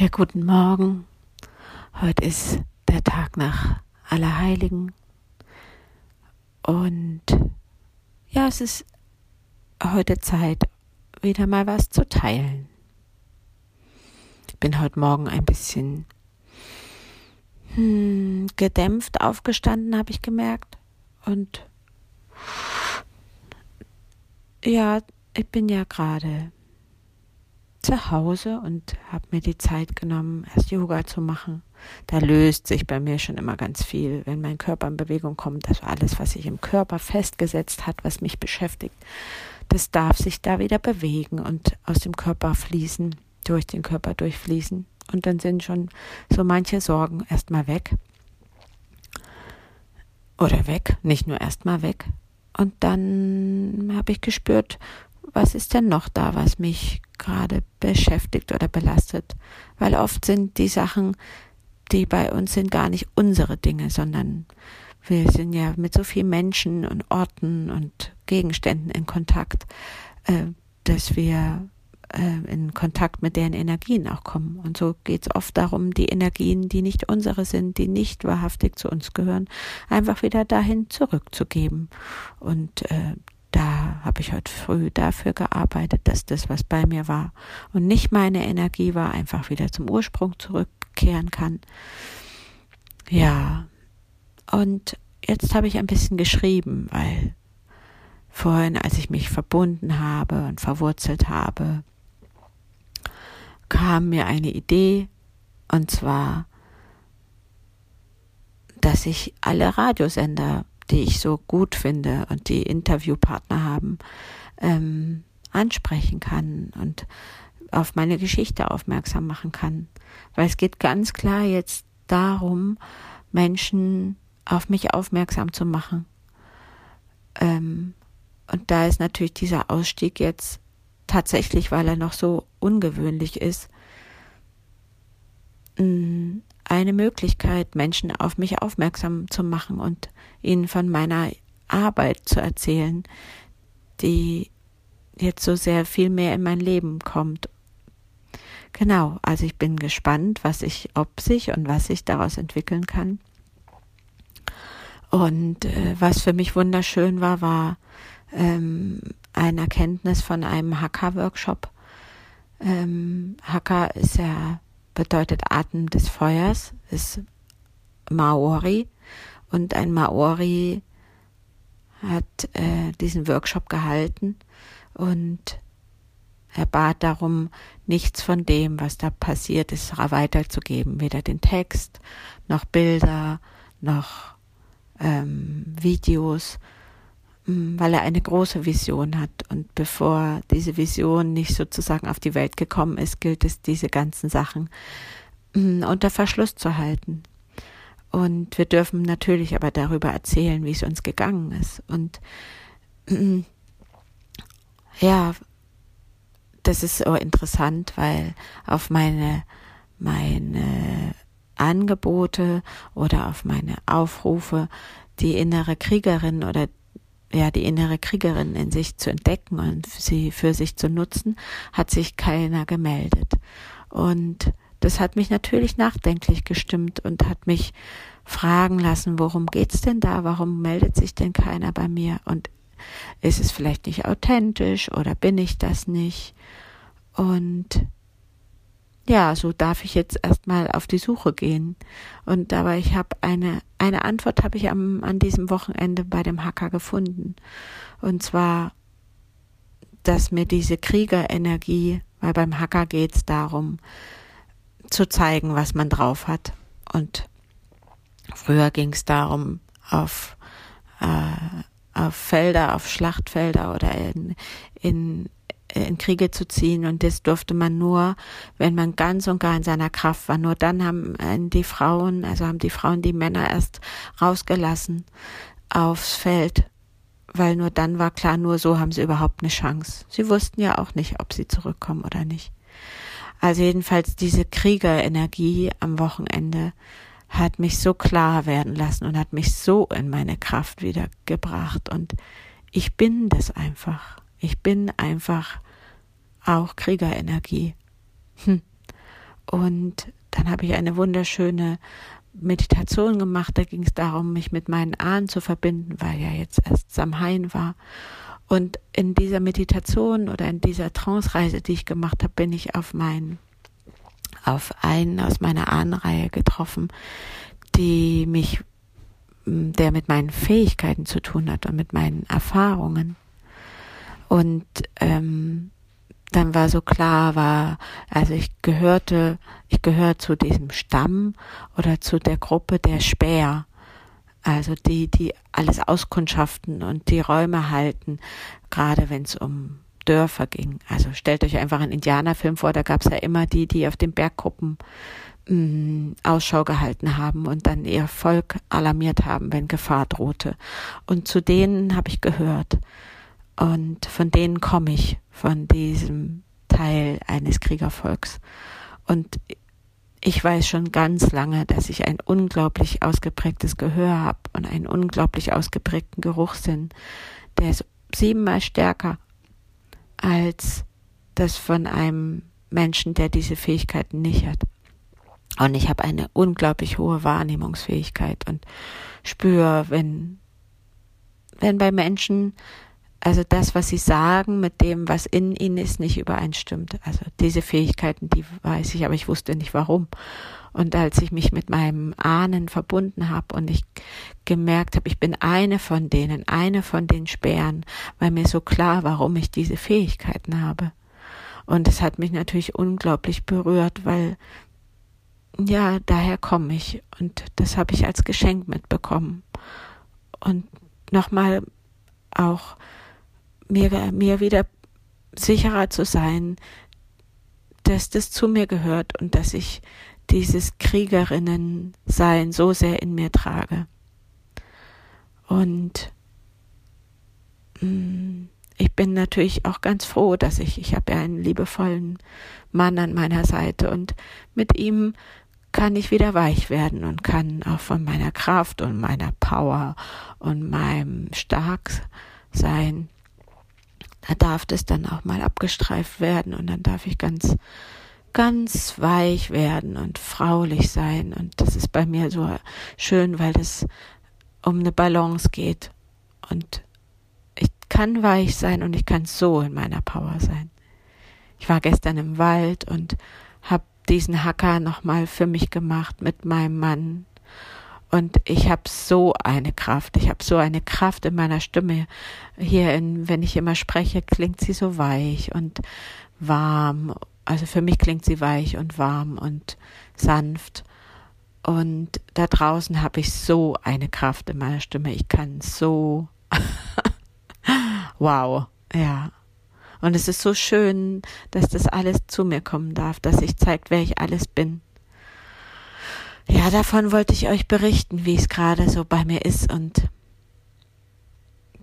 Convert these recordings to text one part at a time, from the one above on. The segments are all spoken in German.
Ja, guten Morgen. Heute ist der Tag nach Allerheiligen. Und ja, es ist heute Zeit, wieder mal was zu teilen. Ich bin heute Morgen ein bisschen hm, gedämpft aufgestanden, habe ich gemerkt. Und ja, ich bin ja gerade zu Hause und habe mir die Zeit genommen, erst Yoga zu machen. Da löst sich bei mir schon immer ganz viel, wenn mein Körper in Bewegung kommt. Also alles, was sich im Körper festgesetzt hat, was mich beschäftigt, das darf sich da wieder bewegen und aus dem Körper fließen, durch den Körper durchfließen. Und dann sind schon so manche Sorgen erstmal weg. Oder weg, nicht nur erstmal weg. Und dann habe ich gespürt, was ist denn noch da, was mich gerade beschäftigt oder belastet? Weil oft sind die Sachen, die bei uns sind, gar nicht unsere Dinge, sondern wir sind ja mit so vielen Menschen und Orten und Gegenständen in Kontakt, äh, dass wir äh, in Kontakt mit deren Energien auch kommen. Und so geht es oft darum, die Energien, die nicht unsere sind, die nicht wahrhaftig zu uns gehören, einfach wieder dahin zurückzugeben. Und äh, da habe ich heute früh dafür gearbeitet, dass das, was bei mir war und nicht meine Energie war, einfach wieder zum Ursprung zurückkehren kann. Ja, und jetzt habe ich ein bisschen geschrieben, weil vorhin, als ich mich verbunden habe und verwurzelt habe, kam mir eine Idee, und zwar, dass ich alle Radiosender die ich so gut finde und die Interviewpartner haben, ähm, ansprechen kann und auf meine Geschichte aufmerksam machen kann. Weil es geht ganz klar jetzt darum, Menschen auf mich aufmerksam zu machen. Ähm, und da ist natürlich dieser Ausstieg jetzt tatsächlich, weil er noch so ungewöhnlich ist, eine Möglichkeit, Menschen auf mich aufmerksam zu machen und ihnen von meiner Arbeit zu erzählen, die jetzt so sehr viel mehr in mein Leben kommt. Genau, also ich bin gespannt, was ich, ob sich und was sich daraus entwickeln kann. Und äh, was für mich wunderschön war, war ähm, eine Erkenntnis von einem Hakka-Workshop. Ähm, Hakka ist ja bedeutet Atem des Feuers, ist Maori. Und ein Maori hat äh, diesen Workshop gehalten und er bat darum, nichts von dem, was da passiert ist, weiterzugeben. Weder den Text, noch Bilder, noch ähm, Videos, weil er eine große Vision hat. Und bevor diese Vision nicht sozusagen auf die Welt gekommen ist, gilt es, diese ganzen Sachen unter Verschluss zu halten. Und wir dürfen natürlich aber darüber erzählen, wie es uns gegangen ist. Und ja, das ist so interessant, weil auf meine, meine Angebote oder auf meine Aufrufe die innere Kriegerin oder ja, die innere Kriegerin in sich zu entdecken und sie für sich zu nutzen, hat sich keiner gemeldet. Und das hat mich natürlich nachdenklich gestimmt und hat mich fragen lassen, worum geht's denn da? Warum meldet sich denn keiner bei mir? Und ist es vielleicht nicht authentisch oder bin ich das nicht? Und ja, so darf ich jetzt erstmal auf die Suche gehen. Und aber ich habe eine, eine Antwort habe ich am, an diesem Wochenende bei dem Hacker gefunden. Und zwar, dass mir diese Kriegerenergie, weil beim Hacker geht es darum, zu zeigen, was man drauf hat. Und früher ging es darum, auf, äh, auf Felder, auf Schlachtfelder oder in, in in Kriege zu ziehen und das durfte man nur, wenn man ganz und gar in seiner Kraft war. Nur dann haben äh, die Frauen, also haben die Frauen die Männer erst rausgelassen aufs Feld, weil nur dann war klar, nur so haben sie überhaupt eine Chance. Sie wussten ja auch nicht, ob sie zurückkommen oder nicht. Also jedenfalls diese Kriegerenergie am Wochenende hat mich so klar werden lassen und hat mich so in meine Kraft wiedergebracht und ich bin das einfach. Ich bin einfach auch Kriegerenergie. Hm. Und dann habe ich eine wunderschöne Meditation gemacht. Da ging es darum, mich mit meinen Ahnen zu verbinden, weil ja jetzt erst Samhain war. Und in dieser Meditation oder in dieser Trance-Reise, die ich gemacht habe, bin ich auf meinen, auf einen aus meiner Ahnenreihe getroffen, die mich, der mit meinen Fähigkeiten zu tun hat und mit meinen Erfahrungen. Und ähm, dann war so klar, war, also ich gehörte, ich gehöre zu diesem Stamm oder zu der Gruppe der Späher. Also die, die alles auskundschaften und die Räume halten, gerade wenn es um Dörfer ging. Also stellt euch einfach einen Indianerfilm vor, da gab es ja immer die, die auf den Berggruppen mh, mm, Ausschau gehalten haben und dann ihr Volk alarmiert haben, wenn Gefahr drohte. Und zu denen habe ich gehört. Und von denen komme ich, von diesem Teil eines Kriegervolks. Und ich weiß schon ganz lange, dass ich ein unglaublich ausgeprägtes Gehör habe und einen unglaublich ausgeprägten Geruchssinn. Der ist siebenmal stärker als das von einem Menschen, der diese Fähigkeiten nicht hat. Und ich habe eine unglaublich hohe Wahrnehmungsfähigkeit und spüre, wenn, wenn bei Menschen also das, was sie sagen, mit dem, was in ihnen ist, nicht übereinstimmt. Also diese Fähigkeiten, die weiß ich, aber ich wusste nicht warum. Und als ich mich mit meinem Ahnen verbunden habe und ich gemerkt habe, ich bin eine von denen, eine von den Sperren, weil mir so klar, warum ich diese Fähigkeiten habe. Und es hat mich natürlich unglaublich berührt, weil ja, daher komme ich und das habe ich als Geschenk mitbekommen. Und nochmal auch mir, mir wieder sicherer zu sein, dass das zu mir gehört und dass ich dieses Kriegerinnen-Sein so sehr in mir trage. Und mm, ich bin natürlich auch ganz froh, dass ich, ich habe ja einen liebevollen Mann an meiner Seite und mit ihm kann ich wieder weich werden und kann auch von meiner Kraft und meiner Power und meinem Starksein darf das dann auch mal abgestreift werden und dann darf ich ganz, ganz weich werden und fraulich sein. Und das ist bei mir so schön, weil das um eine Balance geht. Und ich kann weich sein und ich kann so in meiner Power sein. Ich war gestern im Wald und habe diesen Hacker nochmal für mich gemacht mit meinem Mann und ich habe so eine Kraft, ich habe so eine Kraft in meiner Stimme. Hier, in, wenn ich immer spreche, klingt sie so weich und warm. Also für mich klingt sie weich und warm und sanft. Und da draußen habe ich so eine Kraft in meiner Stimme. Ich kann so. wow, ja. Und es ist so schön, dass das alles zu mir kommen darf, dass ich zeigt, wer ich alles bin ja, davon wollte ich euch berichten, wie es gerade so bei mir ist und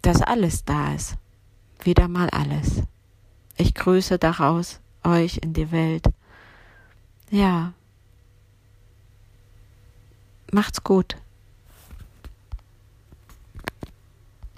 dass alles da ist. Wieder mal alles. Ich grüße daraus euch in die Welt. Ja. Macht's gut.